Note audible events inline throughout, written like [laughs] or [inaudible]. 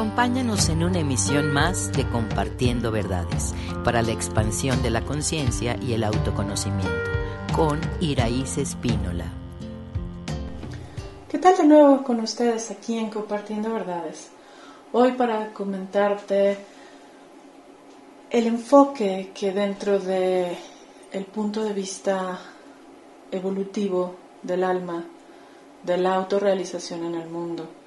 Acompáñanos en una emisión más de Compartiendo Verdades para la expansión de la conciencia y el autoconocimiento con Iraíz Espínola. ¿Qué tal de nuevo con ustedes aquí en Compartiendo Verdades? Hoy para comentarte el enfoque que dentro de el punto de vista evolutivo del alma, de la autorrealización en el mundo,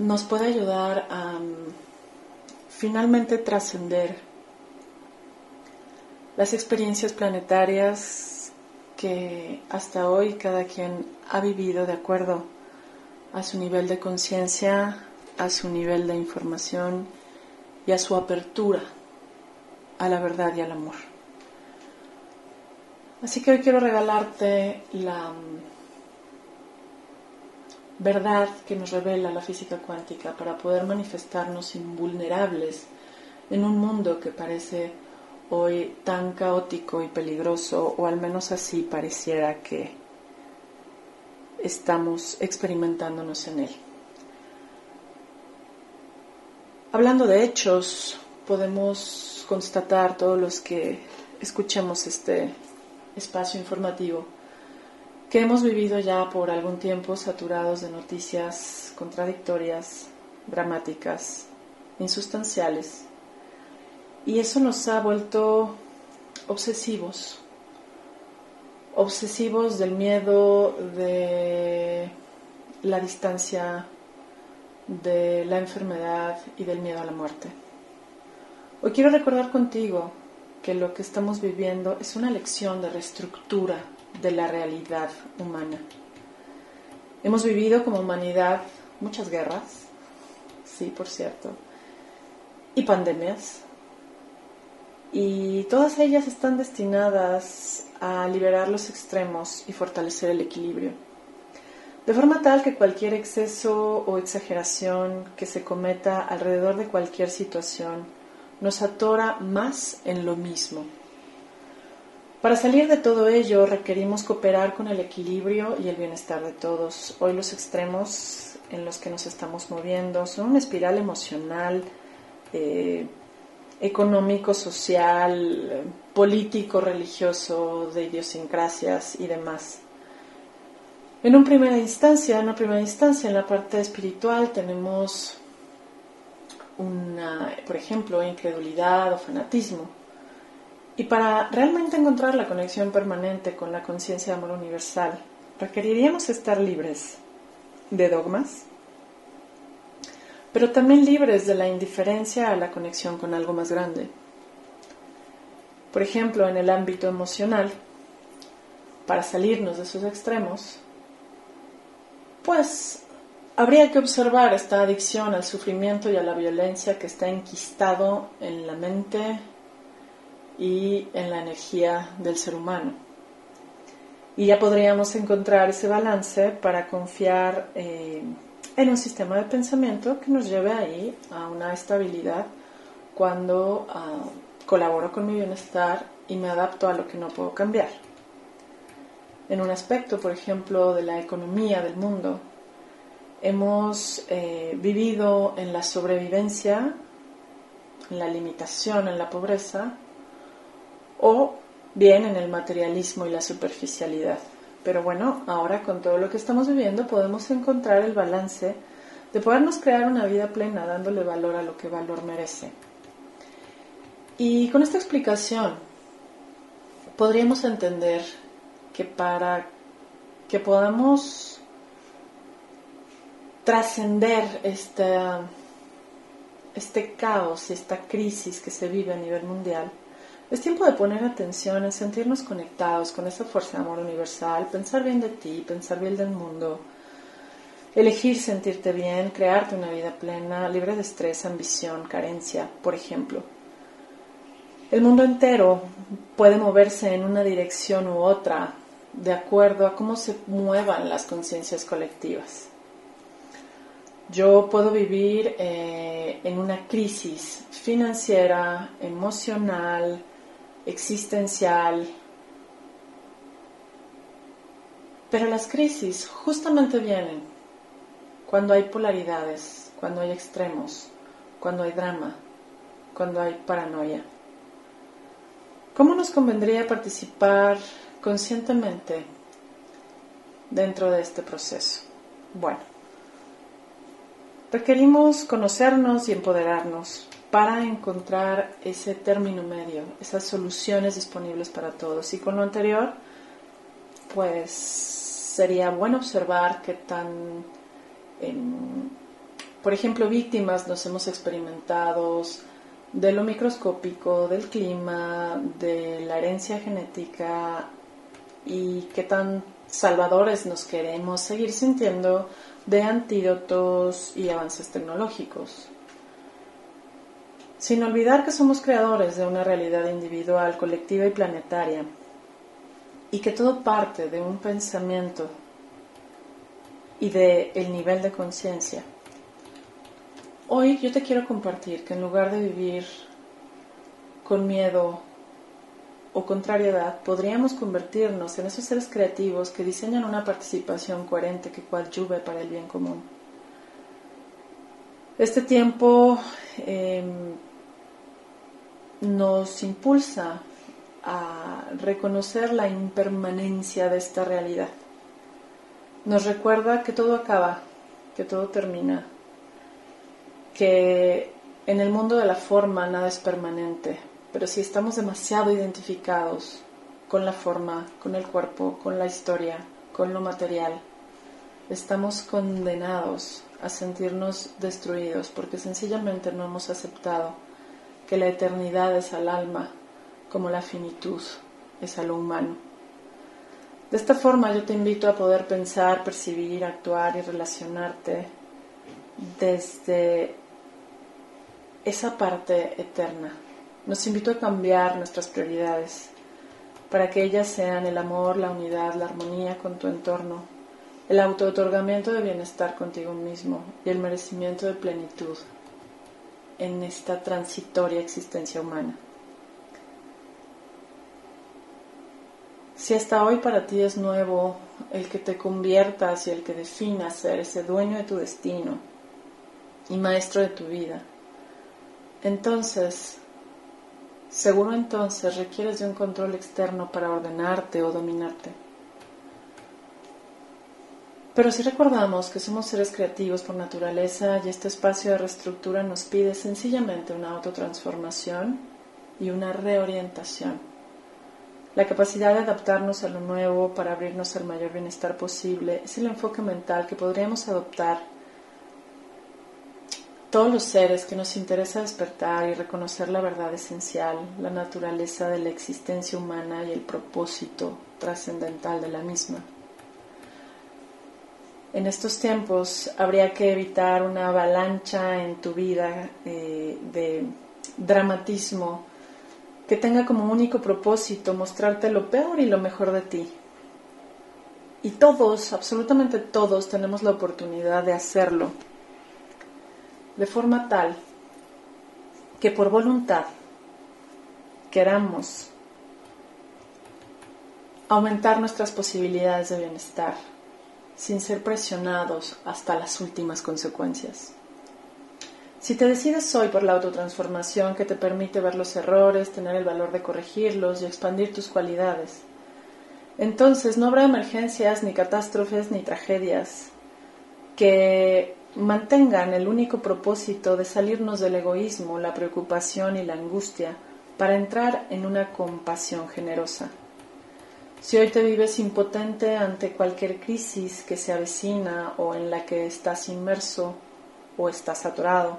nos puede ayudar a mm, finalmente trascender las experiencias planetarias que hasta hoy cada quien ha vivido de acuerdo a su nivel de conciencia, a su nivel de información y a su apertura a la verdad y al amor. Así que hoy quiero regalarte la mm, verdad que nos revela la física cuántica para poder manifestarnos invulnerables en un mundo que parece hoy tan caótico y peligroso, o al menos así pareciera que estamos experimentándonos en él. Hablando de hechos, podemos constatar todos los que escuchemos este espacio informativo que hemos vivido ya por algún tiempo saturados de noticias contradictorias, dramáticas, insustanciales. Y eso nos ha vuelto obsesivos, obsesivos del miedo, de la distancia, de la enfermedad y del miedo a la muerte. Hoy quiero recordar contigo que lo que estamos viviendo es una lección de reestructura de la realidad humana. Hemos vivido como humanidad muchas guerras, sí, por cierto, y pandemias, y todas ellas están destinadas a liberar los extremos y fortalecer el equilibrio, de forma tal que cualquier exceso o exageración que se cometa alrededor de cualquier situación nos atora más en lo mismo para salir de todo ello requerimos cooperar con el equilibrio y el bienestar de todos. Hoy los extremos en los que nos estamos moviendo son una espiral emocional, eh, económico, social, político, religioso, de idiosincrasias y demás. En una primera instancia, en una primera instancia, en la parte espiritual tenemos una, por ejemplo, incredulidad o fanatismo y para realmente encontrar la conexión permanente con la conciencia de amor universal, requeriríamos estar libres de dogmas, pero también libres de la indiferencia a la conexión con algo más grande. Por ejemplo, en el ámbito emocional, para salirnos de esos extremos, pues habría que observar esta adicción al sufrimiento y a la violencia que está enquistado en la mente, y en la energía del ser humano. Y ya podríamos encontrar ese balance para confiar eh, en un sistema de pensamiento que nos lleve ahí a una estabilidad cuando ah, colaboro con mi bienestar y me adapto a lo que no puedo cambiar. En un aspecto, por ejemplo, de la economía del mundo, hemos eh, vivido en la sobrevivencia, en la limitación, en la pobreza, o bien en el materialismo y la superficialidad. Pero bueno, ahora con todo lo que estamos viviendo podemos encontrar el balance de podernos crear una vida plena dándole valor a lo que valor merece. Y con esta explicación podríamos entender que para que podamos trascender este, este caos, esta crisis que se vive a nivel mundial, es tiempo de poner atención en sentirnos conectados con esa fuerza de amor universal, pensar bien de ti, pensar bien del mundo, elegir sentirte bien, crearte una vida plena, libre de estrés, ambición, carencia, por ejemplo. El mundo entero puede moverse en una dirección u otra de acuerdo a cómo se muevan las conciencias colectivas. Yo puedo vivir eh, en una crisis financiera, emocional, existencial. Pero las crisis justamente vienen cuando hay polaridades cuando hay extremos, cuando hay drama, cuando hay paranoia. ¿Cómo nos convendría participar conscientemente dentro de este proceso? Bueno, requerimos conocernos y empoderarnos para encontrar ese término medio, esas soluciones disponibles para todos. Y con lo anterior, pues sería bueno observar qué tan, por ejemplo, víctimas nos hemos experimentado de lo microscópico, del clima, de la herencia genética y qué tan salvadores nos queremos seguir sintiendo de antídotos y avances tecnológicos. Sin olvidar que somos creadores de una realidad individual, colectiva y planetaria, y que todo parte de un pensamiento y de el nivel de conciencia. Hoy yo te quiero compartir que en lugar de vivir con miedo o contrariedad, podríamos convertirnos en esos seres creativos que diseñan una participación coherente que coadyuve para el bien común. Este tiempo em, nos impulsa a reconocer la impermanencia de esta realidad. Nos recuerda que todo acaba, que todo termina, que en el mundo de la forma nada es permanente, pero si estamos demasiado identificados con la forma, con el cuerpo, con la historia, con lo material, estamos condenados a sentirnos destruidos porque sencillamente no hemos aceptado que la eternidad es al alma como la finitud es a lo humano. De esta forma yo te invito a poder pensar, percibir, actuar y relacionarte desde esa parte eterna. Nos invito a cambiar nuestras prioridades para que ellas sean el amor, la unidad, la armonía con tu entorno, el auto-otorgamiento de bienestar contigo mismo y el merecimiento de plenitud en esta transitoria existencia humana. Si hasta hoy para ti es nuevo el que te conviertas y el que definas ser ese dueño de tu destino y maestro de tu vida, entonces, seguro entonces requieres de un control externo para ordenarte o dominarte. Pero si recordamos que somos seres creativos por naturaleza y este espacio de reestructura nos pide sencillamente una autotransformación y una reorientación la capacidad de adaptarnos a lo nuevo para abrirnos al mayor bienestar posible es el enfoque mental que podríamos adoptar todos los seres que nos interesa despertar y reconocer la verdad esencial, la naturaleza de la existencia humana y el propósito trascendental de la misma. En estos tiempos habría que evitar una avalancha en tu vida eh, de dramatismo que tenga como único propósito mostrarte lo peor y lo mejor de ti. Y todos, absolutamente todos, tenemos la oportunidad de hacerlo de forma tal que por voluntad queramos aumentar nuestras posibilidades de bienestar sin ser presionados hasta las últimas consecuencias. Si te decides hoy por la autotransformación que te permite ver los errores, tener el valor de corregirlos y expandir tus cualidades, entonces no habrá emergencias, ni catástrofes, ni tragedias que mantengan el único propósito de salirnos del egoísmo, la preocupación y la angustia para entrar en una compasión generosa. Si hoy te vives impotente ante cualquier crisis que se avecina o en la que estás inmerso o estás atorado,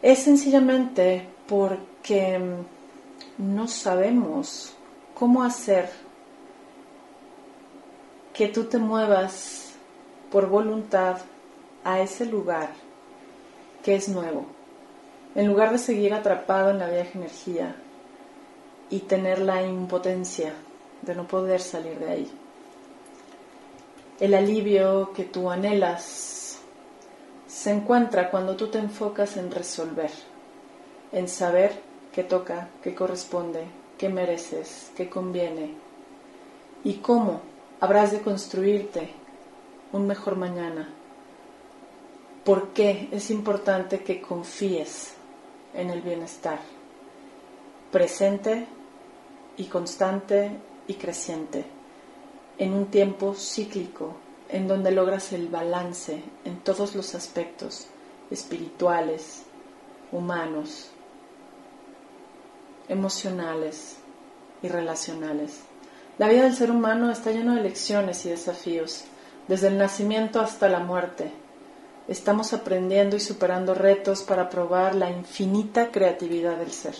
es sencillamente porque no sabemos cómo hacer que tú te muevas por voluntad a ese lugar que es nuevo, en lugar de seguir atrapado en la vieja energía y tener la impotencia de no poder salir de ahí. El alivio que tú anhelas se encuentra cuando tú te enfocas en resolver, en saber qué toca, qué corresponde, qué mereces, qué conviene y cómo habrás de construirte un mejor mañana por qué es importante que confíes en el bienestar presente y constante y creciente en un tiempo cíclico en donde logras el balance en todos los aspectos espirituales, humanos, emocionales y relacionales. La vida del ser humano está llena de lecciones y desafíos, desde el nacimiento hasta la muerte. Estamos aprendiendo y superando retos para probar la infinita creatividad del ser.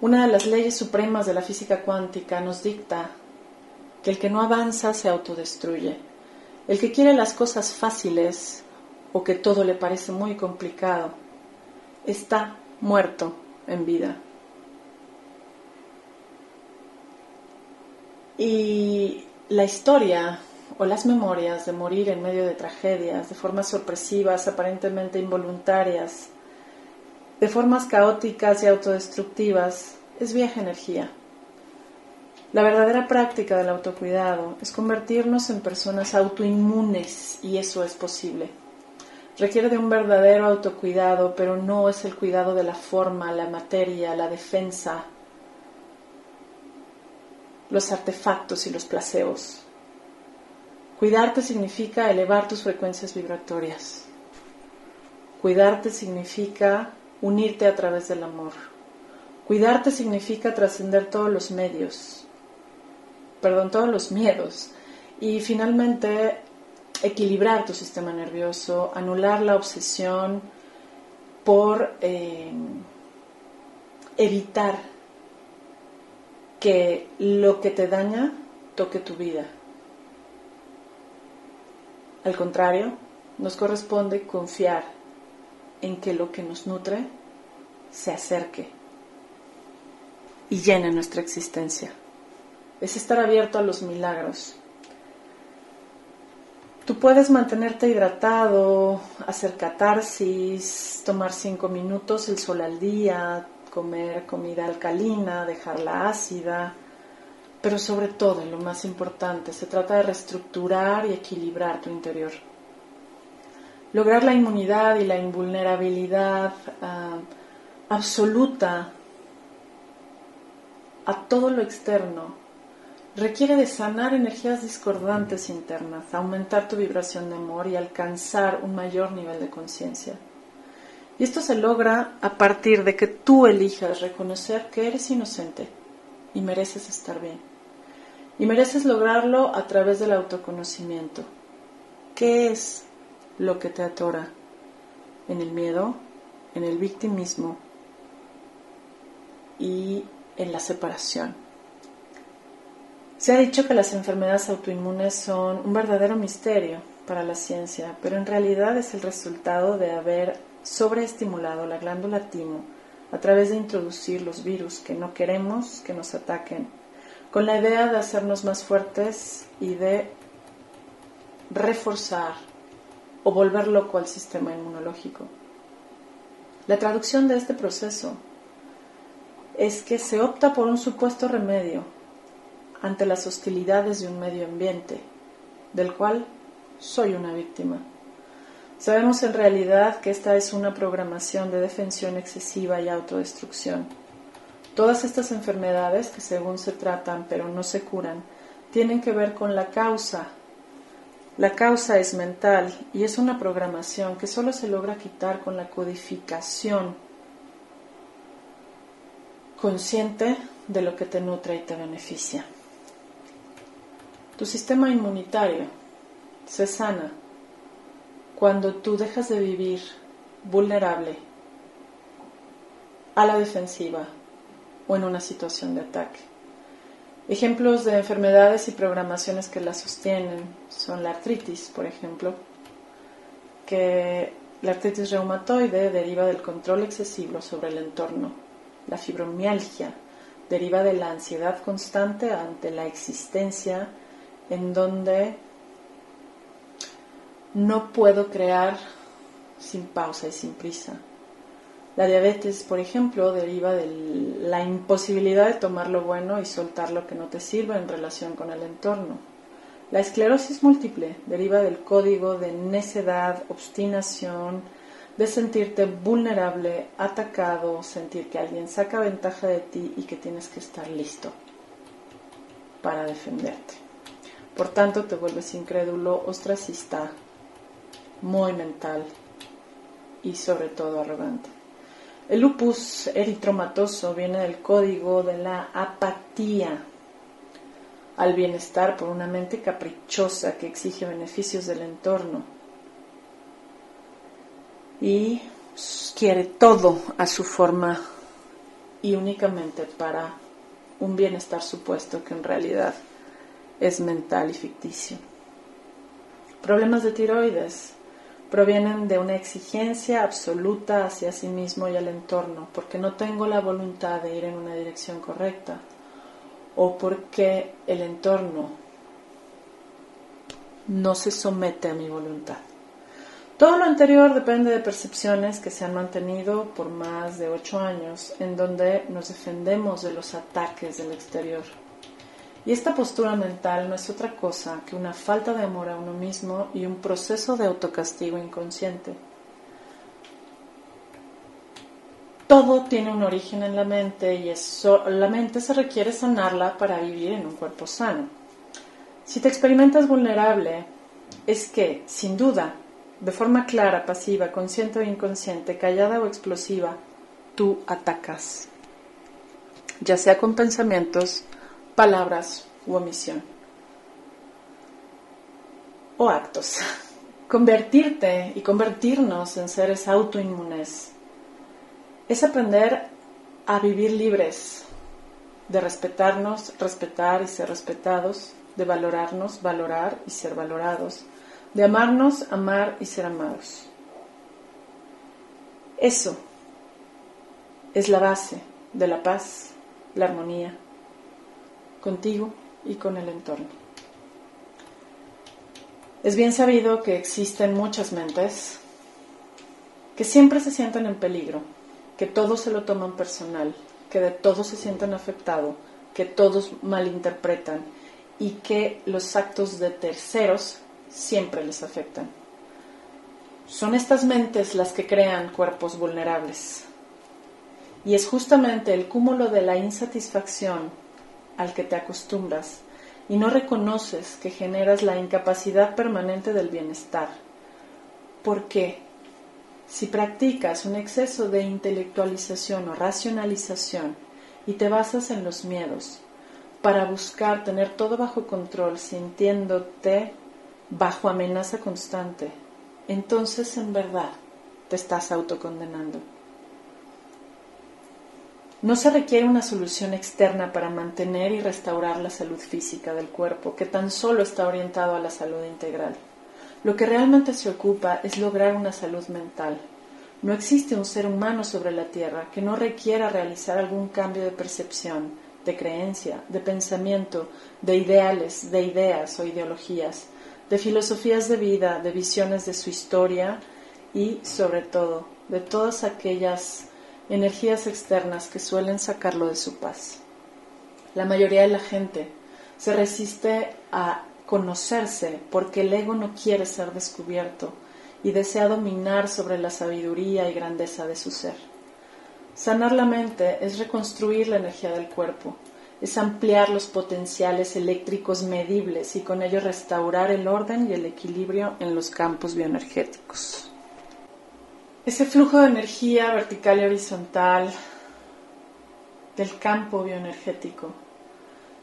Una de las leyes supremas de la física cuántica nos dicta que el que no avanza se autodestruye. El que quiere las cosas fáciles o que todo le parece muy complicado está muerto en vida. Y la historia o las memorias de morir en medio de tragedias, de formas sorpresivas, aparentemente involuntarias, de formas caóticas y autodestructivas, es vieja energía. La verdadera práctica del autocuidado es convertirnos en personas autoinmunes y eso es posible. Requiere de un verdadero autocuidado, pero no es el cuidado de la forma, la materia, la defensa, los artefactos y los placeos. Cuidarte significa elevar tus frecuencias vibratorias. Cuidarte significa unirte a través del amor. Cuidarte significa trascender todos los medios, perdón, todos los miedos y finalmente equilibrar tu sistema nervioso, anular la obsesión por eh, evitar que lo que te daña toque tu vida. Al contrario, nos corresponde confiar en que lo que nos nutre se acerque y llene nuestra existencia. Es estar abierto a los milagros. Tú puedes mantenerte hidratado, hacer catarsis, tomar cinco minutos el sol al día, comer comida alcalina, dejarla ácida, pero sobre todo, lo más importante, se trata de reestructurar y equilibrar tu interior. Lograr la inmunidad y la invulnerabilidad ah, absoluta a todo lo externo requiere de sanar energías discordantes internas, aumentar tu vibración de amor y alcanzar un mayor nivel de conciencia. Y esto se logra a partir de que tú elijas reconocer que eres inocente y mereces estar bien. Y mereces lograrlo a través del autoconocimiento. ¿Qué es lo que te atora? En el miedo, en el victimismo y en la separación. Se ha dicho que las enfermedades autoinmunes son un verdadero misterio para la ciencia, pero en realidad es el resultado de haber sobreestimulado la glándula timo a través de introducir los virus que no queremos que nos ataquen, con la idea de hacernos más fuertes y de reforzar o volver loco al sistema inmunológico. La traducción de este proceso es que se opta por un supuesto remedio ante las hostilidades de un medio ambiente, del cual soy una víctima. Sabemos en realidad que esta es una programación de defensión excesiva y autodestrucción. Todas estas enfermedades, que según se tratan pero no se curan, tienen que ver con la causa. La causa es mental y es una programación que solo se logra quitar con la codificación consciente de lo que te nutre y te beneficia. Tu sistema inmunitario se sana cuando tú dejas de vivir vulnerable a la defensiva o en una situación de ataque. Ejemplos de enfermedades y programaciones que la sostienen son la artritis, por ejemplo, que la artritis reumatoide deriva del control excesivo sobre el entorno la fibromialgia deriva de la ansiedad constante ante la existencia en donde no puedo crear sin pausa y sin prisa. La diabetes, por ejemplo, deriva de la imposibilidad de tomar lo bueno y soltar lo que no te sirve en relación con el entorno. La esclerosis múltiple deriva del código de necedad, obstinación, de sentirte vulnerable, atacado, sentir que alguien saca ventaja de ti y que tienes que estar listo para defenderte. Por tanto, te vuelves incrédulo, ostracista, muy mental y sobre todo arrogante. El lupus eritromatoso viene del código de la apatía al bienestar por una mente caprichosa que exige beneficios del entorno y quiere todo a su forma y únicamente para un bienestar supuesto que en realidad es mental y ficticio. Problemas de tiroides provienen de una exigencia absoluta hacia sí mismo y al entorno, porque no tengo la voluntad de ir en una dirección correcta o porque el entorno no se somete a mi voluntad. Todo lo anterior depende de percepciones que se han mantenido por más de ocho años, en donde nos defendemos de los ataques del exterior. Y esta postura mental no es otra cosa que una falta de amor a uno mismo y un proceso de autocastigo inconsciente. todo tiene un origen en la mente y la mente se requiere sanarla para vivir en un cuerpo sano. Si te experimentas vulnerable, es que, sin duda, de forma clara, pasiva, consciente o inconsciente, callada o explosiva, tú atacas, ya sea con pensamientos, palabras u omisión, o actos. [laughs] Convertirte y convertirnos en seres autoinmunes es aprender a vivir libres, de respetarnos, respetar y ser respetados, de valorarnos, valorar y ser valorados, de amarnos, amar y ser amados. Eso es la base de la paz, la armonía, contigo y con el entorno. Es bien sabido que existen muchas mentes que siempre se sienten en peligro que todos se lo toman personal, que de todos se sienten afectados, que todos malinterpretan y que los actos de terceros siempre les afectan. Son estas mentes las que crean cuerpos vulnerables. Y es justamente el cúmulo de la insatisfacción al que te acostumbras y no reconoces que generas la incapacidad permanente del bienestar. ¿Por qué? Si practicas un exceso de intelectualización o racionalización y te basas en los miedos para buscar tener todo bajo control sintiéndote bajo amenaza constante, entonces en verdad te estás autocondenando. No se requiere una solución externa para mantener y restaurar la salud física del cuerpo, que tan solo está orientado a la salud integral. Lo que realmente se ocupa es lograr una salud mental. No existe un ser humano sobre la Tierra que no requiera realizar algún cambio de percepción, de creencia, de pensamiento, de ideales, de ideas o ideologías, de filosofías de vida, de visiones de su historia y, sobre todo, de todas aquellas energías externas que suelen sacarlo de su paz. La mayoría de la gente se resiste a conocerse porque el ego no quiere ser descubierto y desea dominar sobre la sabiduría y grandeza de su ser. Sanar la mente es reconstruir la energía del cuerpo, es ampliar los potenciales eléctricos medibles y con ello restaurar el orden y el equilibrio en los campos bioenergéticos. Ese flujo de energía vertical y horizontal del campo bioenergético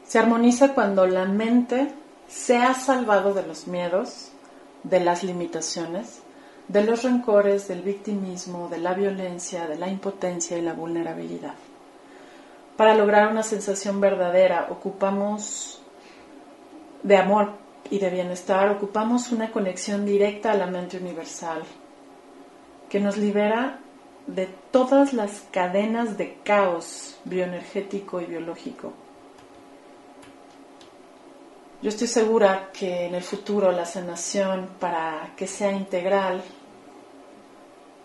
se armoniza cuando la mente se ha salvado de los miedos, de las limitaciones, de los rencores, del victimismo, de la violencia, de la impotencia y la vulnerabilidad. Para lograr una sensación verdadera ocupamos de amor y de bienestar, ocupamos una conexión directa a la mente universal que nos libera de todas las cadenas de caos bioenergético y biológico yo estoy segura que en el futuro la sanación, para que sea integral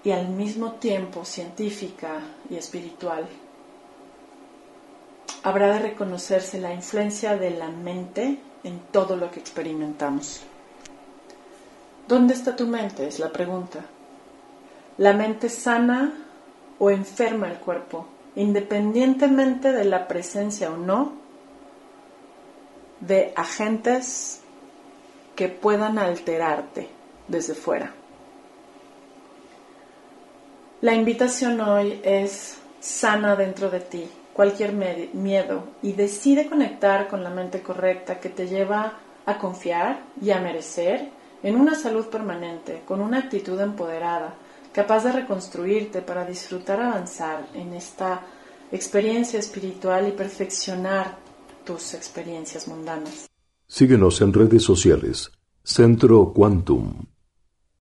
y al mismo tiempo científica y espiritual, habrá de reconocerse la influencia de la mente en todo lo que experimentamos. ¿Dónde está tu mente? Es la pregunta. ¿La mente sana o enferma el cuerpo, independientemente de la presencia o no de agentes que puedan alterarte desde fuera? La invitación hoy es sana dentro de ti cualquier miedo y decide conectar con la mente correcta que te lleva a confiar y a merecer en una salud permanente, con una actitud empoderada, capaz de reconstruirte para disfrutar avanzar en esta experiencia espiritual y perfeccionar tus experiencias mundanas. Síguenos en redes sociales. Centro Quantum.